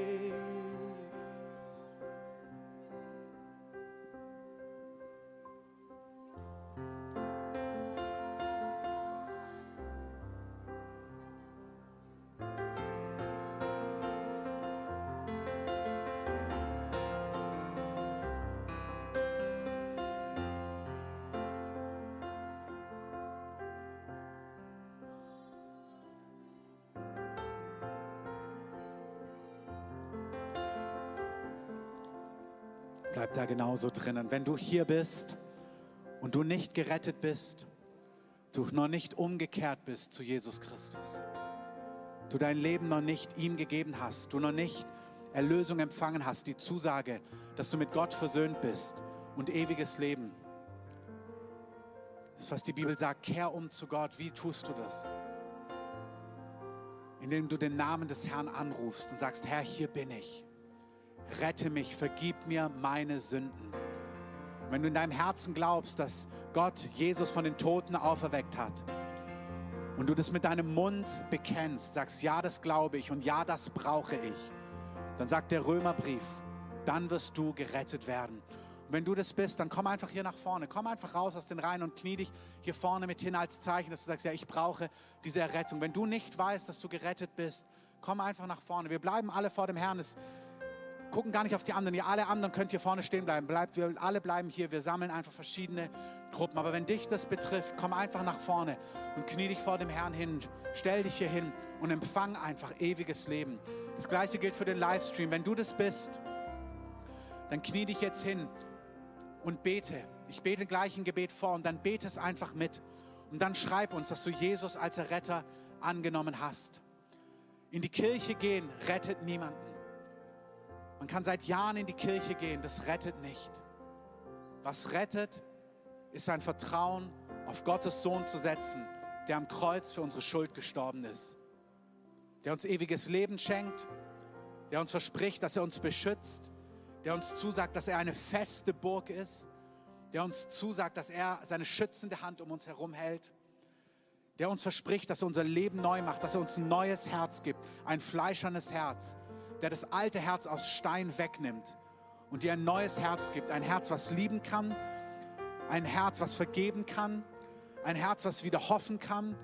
Genauso drinnen. Wenn du hier bist und du nicht gerettet bist, du noch nicht umgekehrt bist zu Jesus Christus, du dein Leben noch nicht ihm gegeben hast, du noch nicht Erlösung empfangen hast, die Zusage, dass du mit Gott versöhnt bist und ewiges Leben. Das ist, was die Bibel sagt, kehr um zu Gott. Wie tust du das? Indem du den Namen des Herrn anrufst und sagst, Herr, hier bin ich rette mich, vergib mir meine Sünden. Wenn du in deinem Herzen glaubst, dass Gott Jesus von den Toten auferweckt hat und du das mit deinem Mund bekennst, sagst, ja, das glaube ich und ja, das brauche ich, dann sagt der Römerbrief, dann wirst du gerettet werden. Und wenn du das bist, dann komm einfach hier nach vorne, komm einfach raus aus den Reihen und knie dich hier vorne mit hin als Zeichen, dass du sagst, ja, ich brauche diese Errettung. Wenn du nicht weißt, dass du gerettet bist, komm einfach nach vorne. Wir bleiben alle vor dem Herrn. Es gucken gar nicht auf die anderen. Ihr alle anderen könnt hier vorne stehen bleiben. Bleibt, wir alle bleiben hier. Wir sammeln einfach verschiedene Gruppen. Aber wenn dich das betrifft, komm einfach nach vorne und knie dich vor dem Herrn hin. Stell dich hier hin und empfang einfach ewiges Leben. Das gleiche gilt für den Livestream. Wenn du das bist, dann knie dich jetzt hin und bete. Ich bete gleich ein Gebet vor und dann bete es einfach mit. Und dann schreib uns, dass du Jesus als Retter angenommen hast. In die Kirche gehen rettet niemanden. Man kann seit Jahren in die Kirche gehen, das rettet nicht. Was rettet, ist ein Vertrauen auf Gottes Sohn zu setzen, der am Kreuz für unsere Schuld gestorben ist, der uns ewiges Leben schenkt, der uns verspricht, dass er uns beschützt, der uns zusagt, dass er eine feste Burg ist, der uns zusagt, dass er seine schützende Hand um uns herum hält, der uns verspricht, dass er unser Leben neu macht, dass er uns ein neues Herz gibt, ein fleischernes Herz, der das alte Herz aus Stein wegnimmt und dir ein neues Herz gibt, ein Herz, was lieben kann, ein Herz, was vergeben kann, ein Herz, was wieder hoffen kann,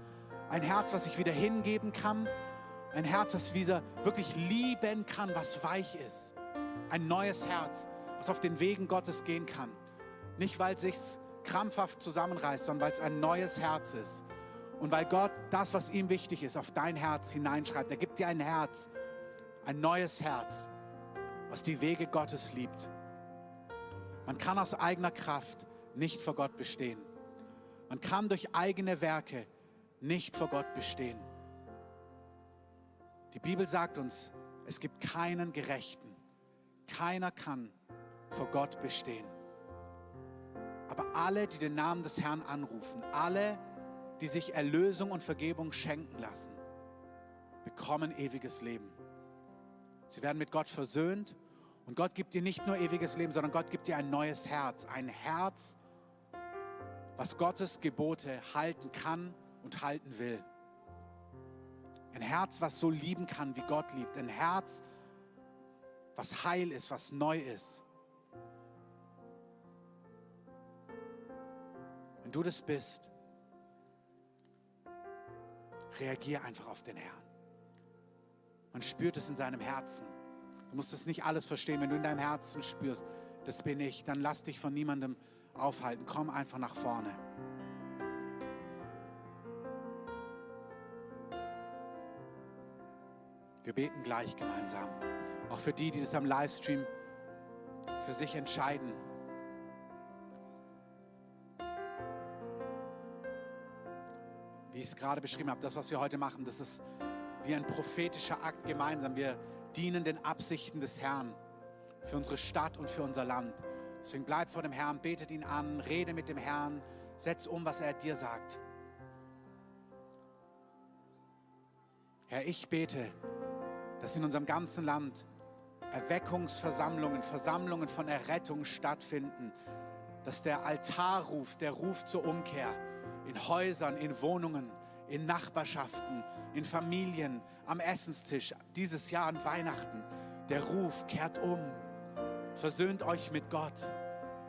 ein Herz, was sich wieder hingeben kann, ein Herz, das wieder wirklich lieben kann, was weich ist. Ein neues Herz, was auf den Wegen Gottes gehen kann. Nicht, weil es sich krampfhaft zusammenreißt, sondern weil es ein neues Herz ist. Und weil Gott das, was ihm wichtig ist, auf dein Herz hineinschreibt. Er gibt dir ein Herz, ein neues Herz, was die Wege Gottes liebt. Man kann aus eigener Kraft nicht vor Gott bestehen. Man kann durch eigene Werke nicht vor Gott bestehen. Die Bibel sagt uns, es gibt keinen Gerechten. Keiner kann vor Gott bestehen. Aber alle, die den Namen des Herrn anrufen, alle, die sich Erlösung und Vergebung schenken lassen, bekommen ewiges Leben. Sie werden mit Gott versöhnt und Gott gibt dir nicht nur ewiges Leben, sondern Gott gibt dir ein neues Herz. Ein Herz, was Gottes Gebote halten kann und halten will. Ein Herz, was so lieben kann, wie Gott liebt. Ein Herz, was heil ist, was neu ist. Wenn du das bist, reagier einfach auf den Herrn. Man spürt es in seinem Herzen. Du musst es nicht alles verstehen. Wenn du in deinem Herzen spürst, das bin ich, dann lass dich von niemandem aufhalten. Komm einfach nach vorne. Wir beten gleich gemeinsam. Auch für die, die das am Livestream für sich entscheiden. Wie ich es gerade beschrieben habe, das, was wir heute machen, das ist wie ein prophetischer Akt gemeinsam. Wir dienen den Absichten des Herrn für unsere Stadt und für unser Land. Deswegen bleib vor dem Herrn, betet ihn an, rede mit dem Herrn, setz um, was er dir sagt. Herr, ich bete, dass in unserem ganzen Land Erweckungsversammlungen, Versammlungen von Errettung stattfinden, dass der Altarruf, der Ruf zur Umkehr in Häusern, in Wohnungen, in Nachbarschaften, in Familien, am Essenstisch, dieses Jahr an Weihnachten, der Ruf kehrt um. Versöhnt euch mit Gott.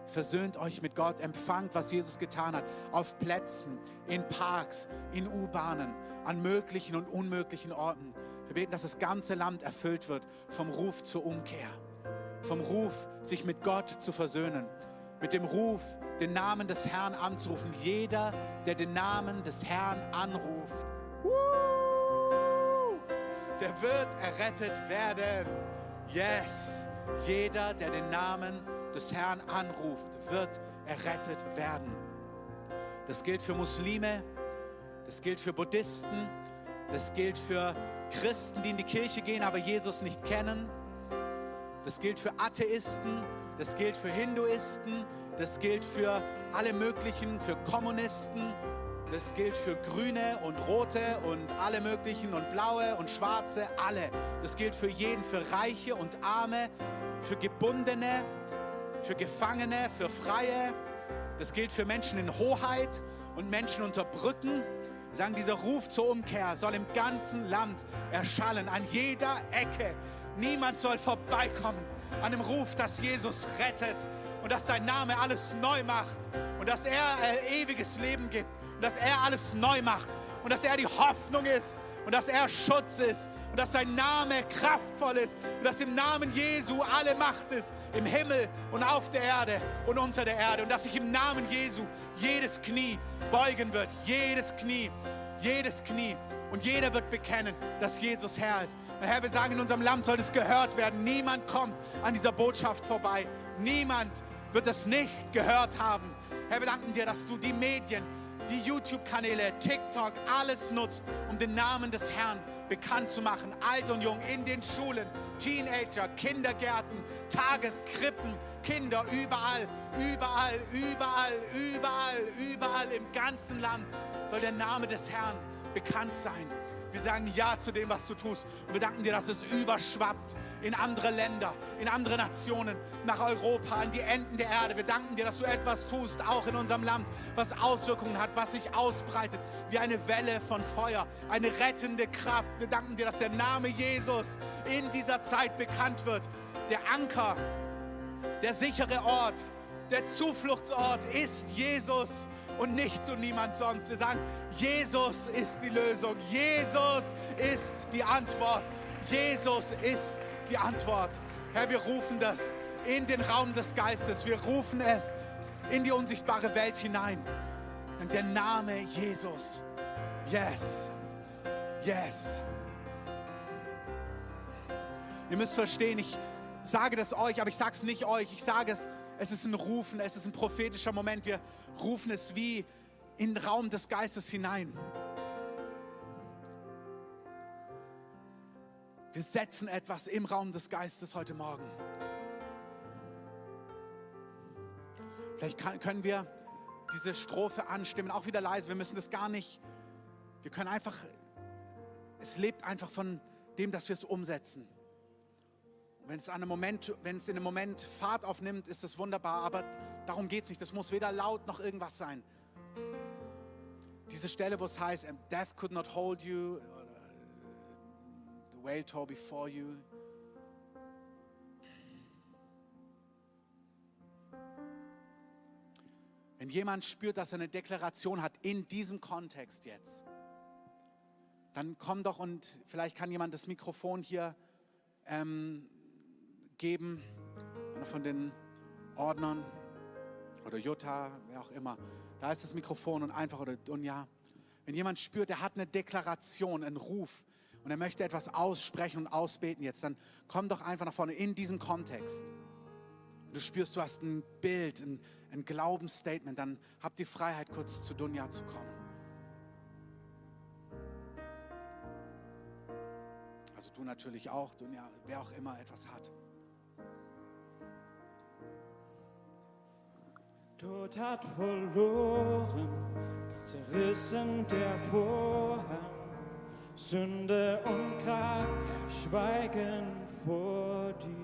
Versöhnt euch mit Gott, empfangt, was Jesus getan hat, auf Plätzen, in Parks, in U-Bahnen, an möglichen und unmöglichen Orten. Wir beten, dass das ganze Land erfüllt wird vom Ruf zur Umkehr, vom Ruf, sich mit Gott zu versöhnen, mit dem Ruf, den Namen des Herrn anzurufen. Jeder, der den Namen des Herrn anruft, der wird errettet werden. Yes, jeder, der den Namen des Herrn anruft, wird errettet werden. Das gilt für Muslime, das gilt für Buddhisten, das gilt für Christen, die in die Kirche gehen, aber Jesus nicht kennen. Das gilt für Atheisten, das gilt für Hinduisten, das gilt für alle möglichen, für Kommunisten, das gilt für Grüne und Rote und alle möglichen und Blaue und Schwarze, alle. Das gilt für jeden, für Reiche und Arme, für Gebundene, für Gefangene, für Freie. Das gilt für Menschen in Hoheit und Menschen unter Brücken. Wir sagen, dieser Ruf zur Umkehr soll im ganzen Land erschallen, an jeder Ecke. Niemand soll vorbeikommen an dem Ruf, dass Jesus rettet und dass sein Name alles neu macht und dass er äh, ewiges Leben gibt und dass er alles neu macht und dass er die Hoffnung ist und dass er Schutz ist und dass sein Name kraftvoll ist und dass im Namen Jesu alle Macht ist, im Himmel und auf der Erde und unter der Erde und dass sich im Namen Jesu jedes Knie beugen wird, jedes Knie, jedes Knie und jeder wird bekennen, dass Jesus Herr ist. Und Herr, wir sagen, in unserem Land soll es gehört werden. Niemand kommt an dieser Botschaft vorbei. Niemand wird es nicht gehört haben. Herr, wir danken dir, dass du die Medien die YouTube-Kanäle, TikTok, alles nutzt, um den Namen des Herrn bekannt zu machen. Alt und jung, in den Schulen, Teenager, Kindergärten, Tageskrippen, Kinder, überall, überall, überall, überall, überall im ganzen Land soll der Name des Herrn bekannt sein. Wir sagen Ja zu dem, was du tust. Und wir danken dir, dass es überschwappt in andere Länder, in andere Nationen, nach Europa, an die Enden der Erde. Wir danken dir, dass du etwas tust, auch in unserem Land, was Auswirkungen hat, was sich ausbreitet wie eine Welle von Feuer, eine rettende Kraft. Wir danken dir, dass der Name Jesus in dieser Zeit bekannt wird. Der Anker, der sichere Ort, der Zufluchtsort ist Jesus und nichts und niemand sonst. Wir sagen, Jesus ist die Lösung. Jesus ist die Antwort. Jesus ist die Antwort. Herr, wir rufen das in den Raum des Geistes. Wir rufen es in die unsichtbare Welt hinein. Und der Name Jesus. Yes. Yes. Ihr müsst verstehen, ich sage das euch, aber ich sage es nicht euch. Ich sage es, es ist ein Rufen, es ist ein prophetischer Moment. Wir rufen es wie in den Raum des Geistes hinein. Wir setzen etwas im Raum des Geistes heute Morgen. Vielleicht kann, können wir diese Strophe anstimmen, auch wieder leise. Wir müssen das gar nicht. Wir können einfach, es lebt einfach von dem, dass wir es umsetzen. Wenn es, an einem Moment, wenn es in einem Moment Fahrt aufnimmt, ist das wunderbar, aber darum geht es nicht. Das muss weder laut noch irgendwas sein. Diese Stelle, wo es heißt, Death could not hold you, the whale tore before you. Wenn jemand spürt, dass er eine Deklaration hat in diesem Kontext jetzt, dann komm doch und vielleicht kann jemand das Mikrofon hier ähm, geben, einer von den Ordnern oder Jutta, wer auch immer. Da ist das Mikrofon und einfach oder Dunja. Wenn jemand spürt, er hat eine Deklaration, einen Ruf und er möchte etwas aussprechen und ausbeten jetzt, dann komm doch einfach nach vorne in diesem Kontext. Du spürst, du hast ein Bild, ein, ein Glaubensstatement, dann habt die Freiheit, kurz zu Dunja zu kommen. Also du natürlich auch, Dunja, wer auch immer etwas hat. Tod hat verloren, zerrissen der Vorhang. Sünde und Grab schweigen vor dir.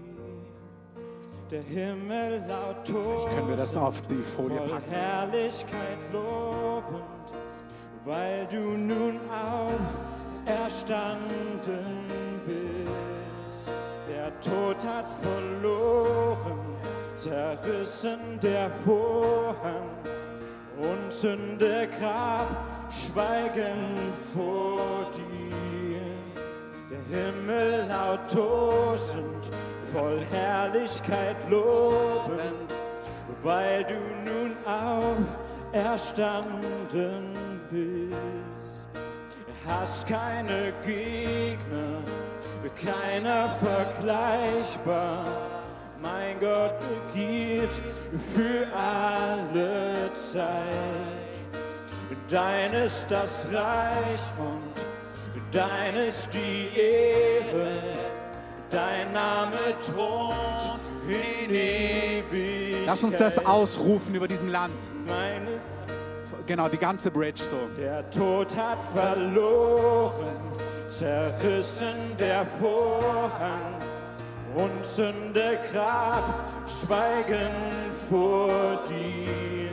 Der Himmel laut Vielleicht können wir das auf die Folie packen. Herrlichkeit lobend, weil du nun auferstanden bist. Der Tod hat verloren, zerrissen der Vorhang und Sünde Grab schweigen vor dir. Der Himmel laut tosend, voll Herrlichkeit lobend, weil du nun auferstanden bist. Hast keine Gegner, keiner vergleichbar. Mein Gott regiert für alle Zeit. Dein ist das Reich und dein ist die Ehre. Dein Name thront in Ewigkeit. Lass uns das ausrufen über diesem Land. Meine Genau, die ganze Bridge so. Der Tod hat verloren, zerrissen der Vorhang und Grab schweigen vor dir.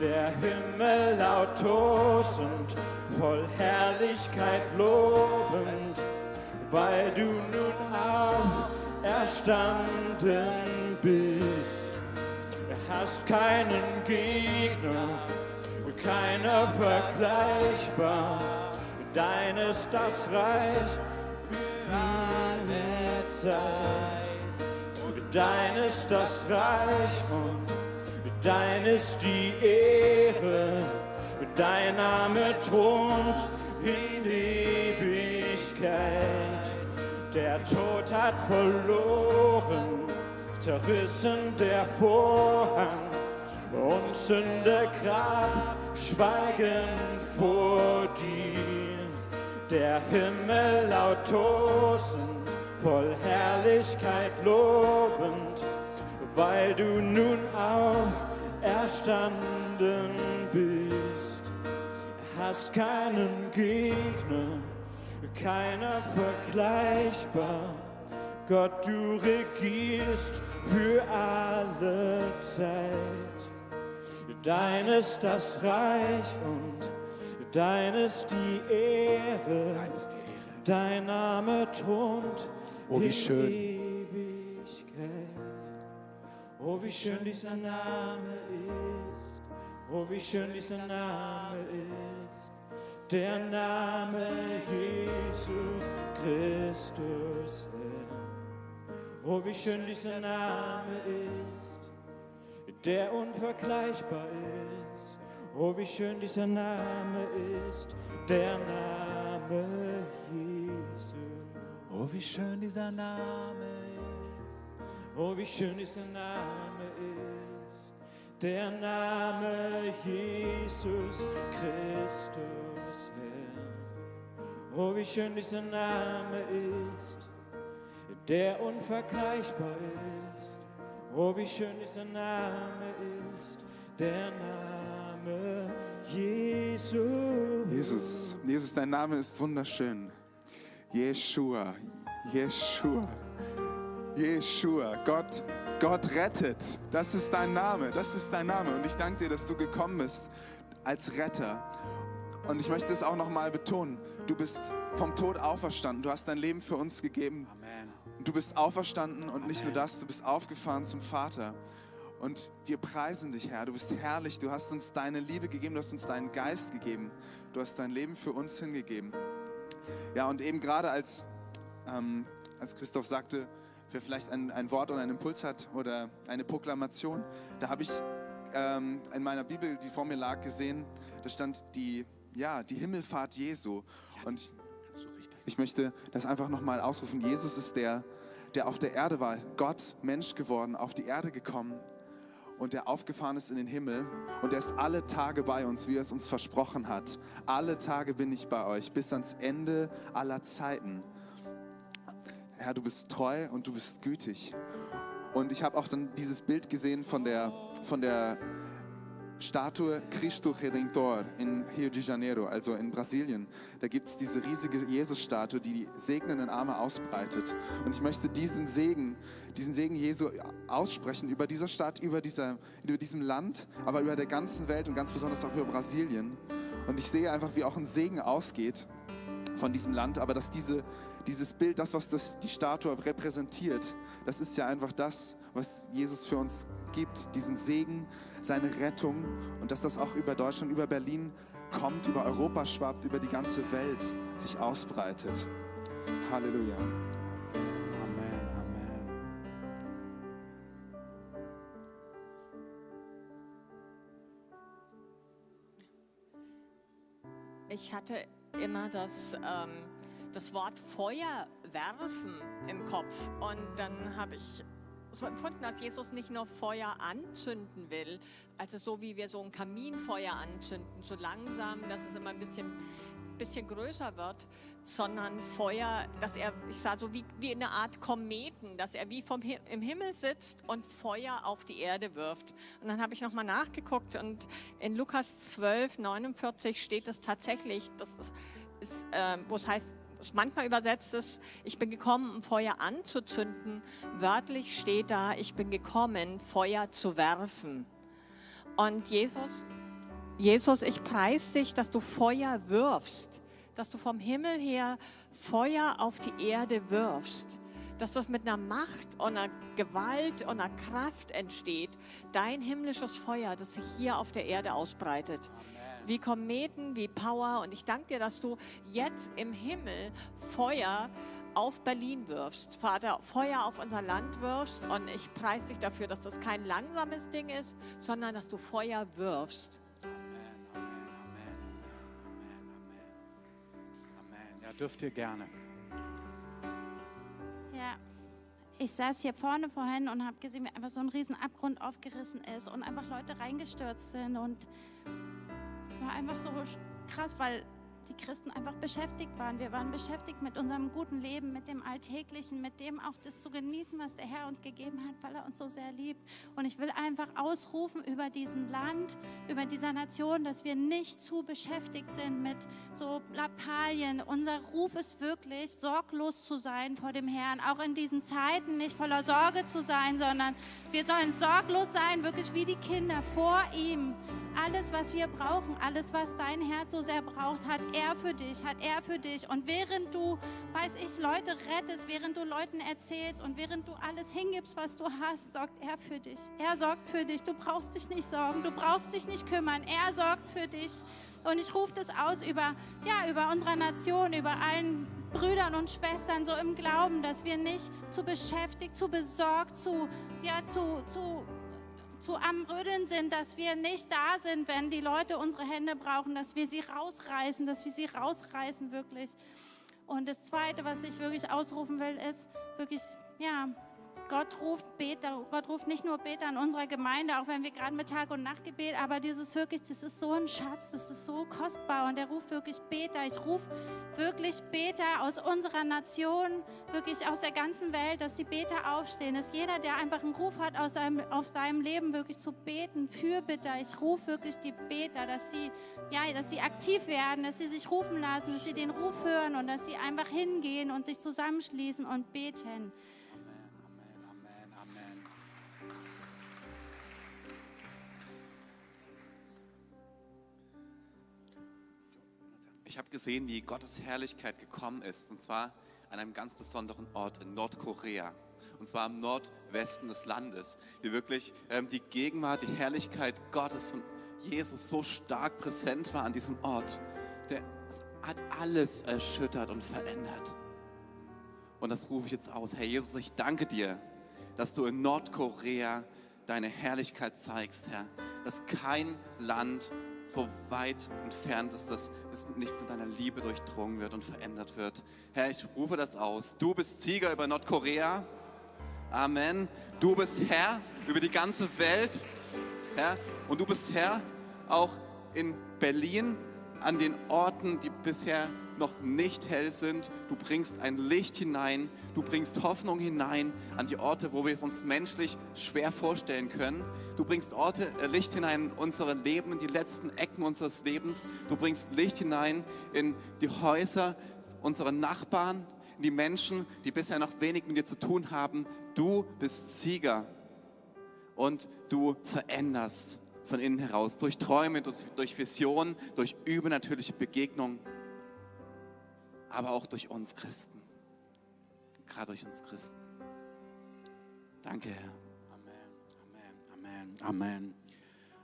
Der Himmel laut tosend, voll Herrlichkeit lobend, weil du nun auferstanden bist. Hast keinen Gegner, keiner vergleichbar. Dein ist das Reich für alle Zeit. Dein ist das Reich und dein ist die Ehre. Dein Name thront in Ewigkeit. Der Tod hat verloren, zerrissen der Vorhang und Sünde Grab schweigen vor dir. Der Himmel laut tosend, voll Herrlichkeit lobend, weil du nun auferstanden bist. Hast keinen Gegner, keiner vergleichbar. Gott, du regierst für alle Zeit. Dein ist das Reich und dein ist die Ehre. Dein Name thront Oh, wie schön. Oh, wie schön dieser Name ist. Oh, wie schön dieser Name ist. Der Name Jesus Christus. Oh, wie schön dieser Name ist, der unvergleichbar ist. Oh, wie schön dieser Name ist, der Name Jesus. Oh, wie schön dieser Name ist. Oh, wie schön dieser Name ist, der Name Jesus Christus, Herr. Oh, wie schön dieser Name ist, der unvergleichbar ist. Oh, wie schön dieser Name ist, der Name Jesus. Jesus, Jesus, dein Name ist wunderschön. Jeshua, Jeshua, Jeshua, Gott, Gott rettet. Das ist dein Name, das ist dein Name. Und ich danke dir, dass du gekommen bist als Retter. Und ich möchte es auch nochmal betonen. Du bist vom Tod auferstanden. Du hast dein Leben für uns gegeben. Amen. Du bist auferstanden und nicht nur das, du bist aufgefahren zum Vater. Und wir preisen dich, Herr. Du bist herrlich. Du hast uns deine Liebe gegeben. Du hast uns deinen Geist gegeben. Du hast dein Leben für uns hingegeben. Ja, und eben gerade als, ähm, als Christoph sagte, wer vielleicht ein, ein Wort oder einen Impuls hat oder eine Proklamation, da habe ich ähm, in meiner Bibel, die vor mir lag, gesehen, da stand die, ja, die Himmelfahrt Jesu. Und ich, ich möchte das einfach nochmal ausrufen. Jesus ist der, der auf der Erde war, Gott, Mensch geworden, auf die Erde gekommen und der aufgefahren ist in den Himmel und er ist alle Tage bei uns, wie er es uns versprochen hat. Alle Tage bin ich bei euch bis ans Ende aller Zeiten. Herr, du bist treu und du bist gütig. Und ich habe auch dann dieses Bild gesehen von der, von der Statue Cristo Redentor in Rio de Janeiro, also in Brasilien. Da gibt es diese riesige Jesus-Statue, die die segnenden Arme ausbreitet. Und ich möchte diesen Segen, diesen Segen Jesu aussprechen über dieser Stadt, über, dieser, über diesem Land, aber über der ganzen Welt und ganz besonders auch über Brasilien. Und ich sehe einfach, wie auch ein Segen ausgeht von diesem Land, aber dass diese, dieses Bild, das, was das, die Statue repräsentiert, das ist ja einfach das, was Jesus für uns gibt, diesen Segen, seine Rettung und dass das auch über Deutschland, über Berlin kommt, über Europa schwappt, über die ganze Welt sich ausbreitet. Halleluja. Amen, Amen. Ich hatte immer das, ähm, das Wort Feuer werfen im Kopf. Und dann habe ich so empfunden, dass Jesus nicht nur Feuer anzünden will, also so wie wir so ein Kaminfeuer anzünden, so langsam, dass es immer ein bisschen, bisschen größer wird, sondern Feuer, dass er, ich sah so wie, wie eine Art Kometen, dass er wie vom Hi im Himmel sitzt und Feuer auf die Erde wirft. Und dann habe ich nochmal nachgeguckt und in Lukas 12, 49 steht es tatsächlich, das ist, ist äh, wo es heißt, manchmal übersetzt es, ich bin gekommen, um Feuer anzuzünden. Wörtlich steht da, ich bin gekommen, Feuer zu werfen. Und Jesus, Jesus, ich preise dich, dass du Feuer wirfst, dass du vom Himmel her Feuer auf die Erde wirfst, dass das mit einer Macht und einer Gewalt und einer Kraft entsteht. Dein himmlisches Feuer, das sich hier auf der Erde ausbreitet wie Kometen, wie Power. Und ich danke dir, dass du jetzt im Himmel Feuer auf Berlin wirfst. Vater, Feuer auf unser Land wirfst. Und ich preise dich dafür, dass das kein langsames Ding ist, sondern dass du Feuer wirfst. Amen, Amen, Amen, Amen, Amen. Amen. Ja, dürft ihr gerne. Ja, ich saß hier vorne vorhin und habe gesehen, wie einfach so ein riesen Abgrund aufgerissen ist und einfach Leute reingestürzt sind. Und es war einfach so krass, weil die Christen einfach beschäftigt waren. Wir waren beschäftigt mit unserem guten Leben, mit dem Alltäglichen, mit dem auch das zu genießen, was der Herr uns gegeben hat, weil er uns so sehr liebt. Und ich will einfach ausrufen über diesem Land, über dieser Nation, dass wir nicht zu beschäftigt sind mit so Lappalien. Unser Ruf ist wirklich, sorglos zu sein vor dem Herrn, auch in diesen Zeiten nicht voller Sorge zu sein, sondern wir sollen sorglos sein, wirklich wie die Kinder vor ihm alles, was wir brauchen, alles, was dein Herz so sehr braucht, hat er für dich, hat er für dich. Und während du, weiß ich, Leute rettest, während du Leuten erzählst und während du alles hingibst, was du hast, sorgt er für dich. Er sorgt für dich. Du brauchst dich nicht sorgen, du brauchst dich nicht kümmern. Er sorgt für dich. Und ich rufe das aus über, ja, über unsere Nation, über allen Brüdern und Schwestern so im Glauben, dass wir nicht zu beschäftigt, zu besorgt, zu, ja, zu, zu zu am Rödeln sind, dass wir nicht da sind, wenn die Leute unsere Hände brauchen, dass wir sie rausreißen, dass wir sie rausreißen wirklich. Und das Zweite, was ich wirklich ausrufen will, ist wirklich, ja, Gott ruft Beter, Gott ruft nicht nur Beter an unserer Gemeinde, auch wenn wir gerade mit Tag und Nachtgebet, aber dieses wirklich, das ist so ein Schatz, das ist so kostbar und er ruft wirklich Beter. Ich rufe wirklich Beter aus unserer Nation, wirklich aus der ganzen Welt, dass die Beter aufstehen, dass jeder, der einfach einen Ruf hat, aus seinem, auf seinem Leben wirklich zu beten, für Bitter. Ich rufe wirklich die Beter, dass sie, ja, dass sie aktiv werden, dass sie sich rufen lassen, dass sie den Ruf hören und dass sie einfach hingehen und sich zusammenschließen und beten. Ich habe gesehen, wie Gottes Herrlichkeit gekommen ist. Und zwar an einem ganz besonderen Ort in Nordkorea. Und zwar im Nordwesten des Landes. Wie wirklich ähm, die Gegenwart, die Herrlichkeit Gottes von Jesus so stark präsent war an diesem Ort. Der hat alles erschüttert und verändert. Und das rufe ich jetzt aus. Herr Jesus, ich danke dir, dass du in Nordkorea deine Herrlichkeit zeigst, Herr. Dass kein Land so weit entfernt ist, dass es nicht von deiner Liebe durchdrungen wird und verändert wird. Herr, ich rufe das aus. Du bist Sieger über Nordkorea. Amen. Du bist Herr über die ganze Welt. Herr, und du bist Herr auch in Berlin an den Orten, die bisher noch nicht hell sind. Du bringst ein Licht hinein, du bringst Hoffnung hinein an die Orte, wo wir es uns menschlich schwer vorstellen können. Du bringst Orte, äh, Licht hinein in unser Leben, in die letzten Ecken unseres Lebens. Du bringst Licht hinein in die Häuser unserer Nachbarn, in die Menschen, die bisher noch wenig mit dir zu tun haben. Du bist Sieger und du veränderst von innen heraus, durch Träume, durch, durch Visionen, durch übernatürliche Begegnungen aber auch durch uns Christen. Gerade durch uns Christen. Danke, Herr. Amen, Amen, Amen, Amen.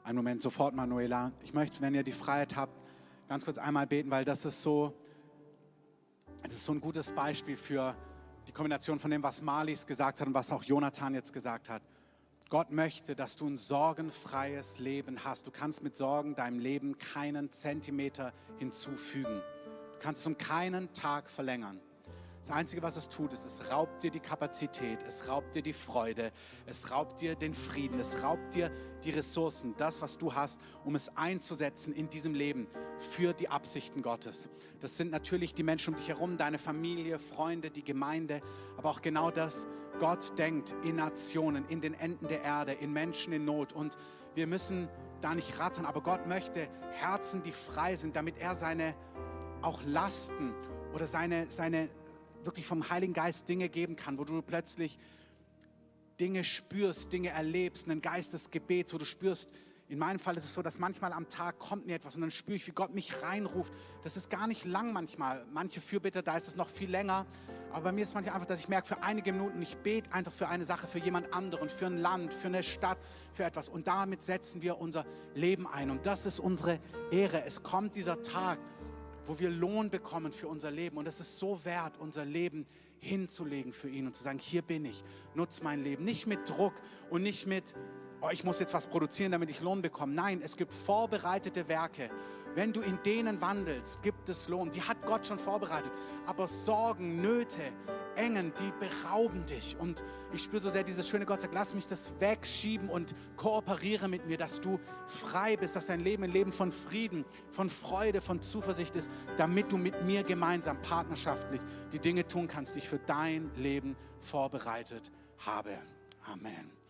Einen Moment, sofort, Manuela. Ich möchte, wenn ihr die Freiheit habt, ganz kurz einmal beten, weil das ist so, das ist so ein gutes Beispiel für die Kombination von dem, was Marlies gesagt hat und was auch Jonathan jetzt gesagt hat. Gott möchte, dass du ein sorgenfreies Leben hast. Du kannst mit Sorgen deinem Leben keinen Zentimeter hinzufügen kannst es um keinen Tag verlängern. Das Einzige, was es tut, ist, es raubt dir die Kapazität, es raubt dir die Freude, es raubt dir den Frieden, es raubt dir die Ressourcen, das, was du hast, um es einzusetzen in diesem Leben für die Absichten Gottes. Das sind natürlich die Menschen um dich herum, deine Familie, Freunde, die Gemeinde, aber auch genau das, Gott denkt in Nationen, in den Enden der Erde, in Menschen in Not. Und wir müssen da nicht rattern, aber Gott möchte Herzen, die frei sind, damit er seine auch Lasten oder seine, seine wirklich vom Heiligen Geist Dinge geben kann, wo du plötzlich Dinge spürst, Dinge erlebst, einen Geist des Gebets, wo du spürst, in meinem Fall ist es so, dass manchmal am Tag kommt mir etwas und dann spüre ich, wie Gott mich reinruft. Das ist gar nicht lang manchmal. Manche Fürbitte, da ist es noch viel länger. Aber bei mir ist manchmal einfach, dass ich merke, für einige Minuten, ich bete einfach für eine Sache, für jemand anderen, für ein Land, für eine Stadt, für etwas. Und damit setzen wir unser Leben ein. Und das ist unsere Ehre. Es kommt dieser Tag, wo wir Lohn bekommen für unser Leben. Und es ist so wert, unser Leben hinzulegen für ihn und zu sagen, hier bin ich, nutz mein Leben. Nicht mit Druck und nicht mit, oh, ich muss jetzt was produzieren, damit ich Lohn bekomme. Nein, es gibt vorbereitete Werke Wenn du in denen wandelst, gibt es Lohn. Die hat Gott schon vorbereitet. Aber Sorgen, Nöte, Engen, die berauben dich. Und ich spüre so sehr dieses schöne Gott sagt, lass mich das wegschieben und kooperiere mit mir, dass du frei bist, dass dein Leben ein Leben von Frieden, von Freude, von Zuversicht ist, damit du mit mir gemeinsam partnerschaftlich die Dinge tun kannst, die ich für dein Leben vorbereitet habe. Amen.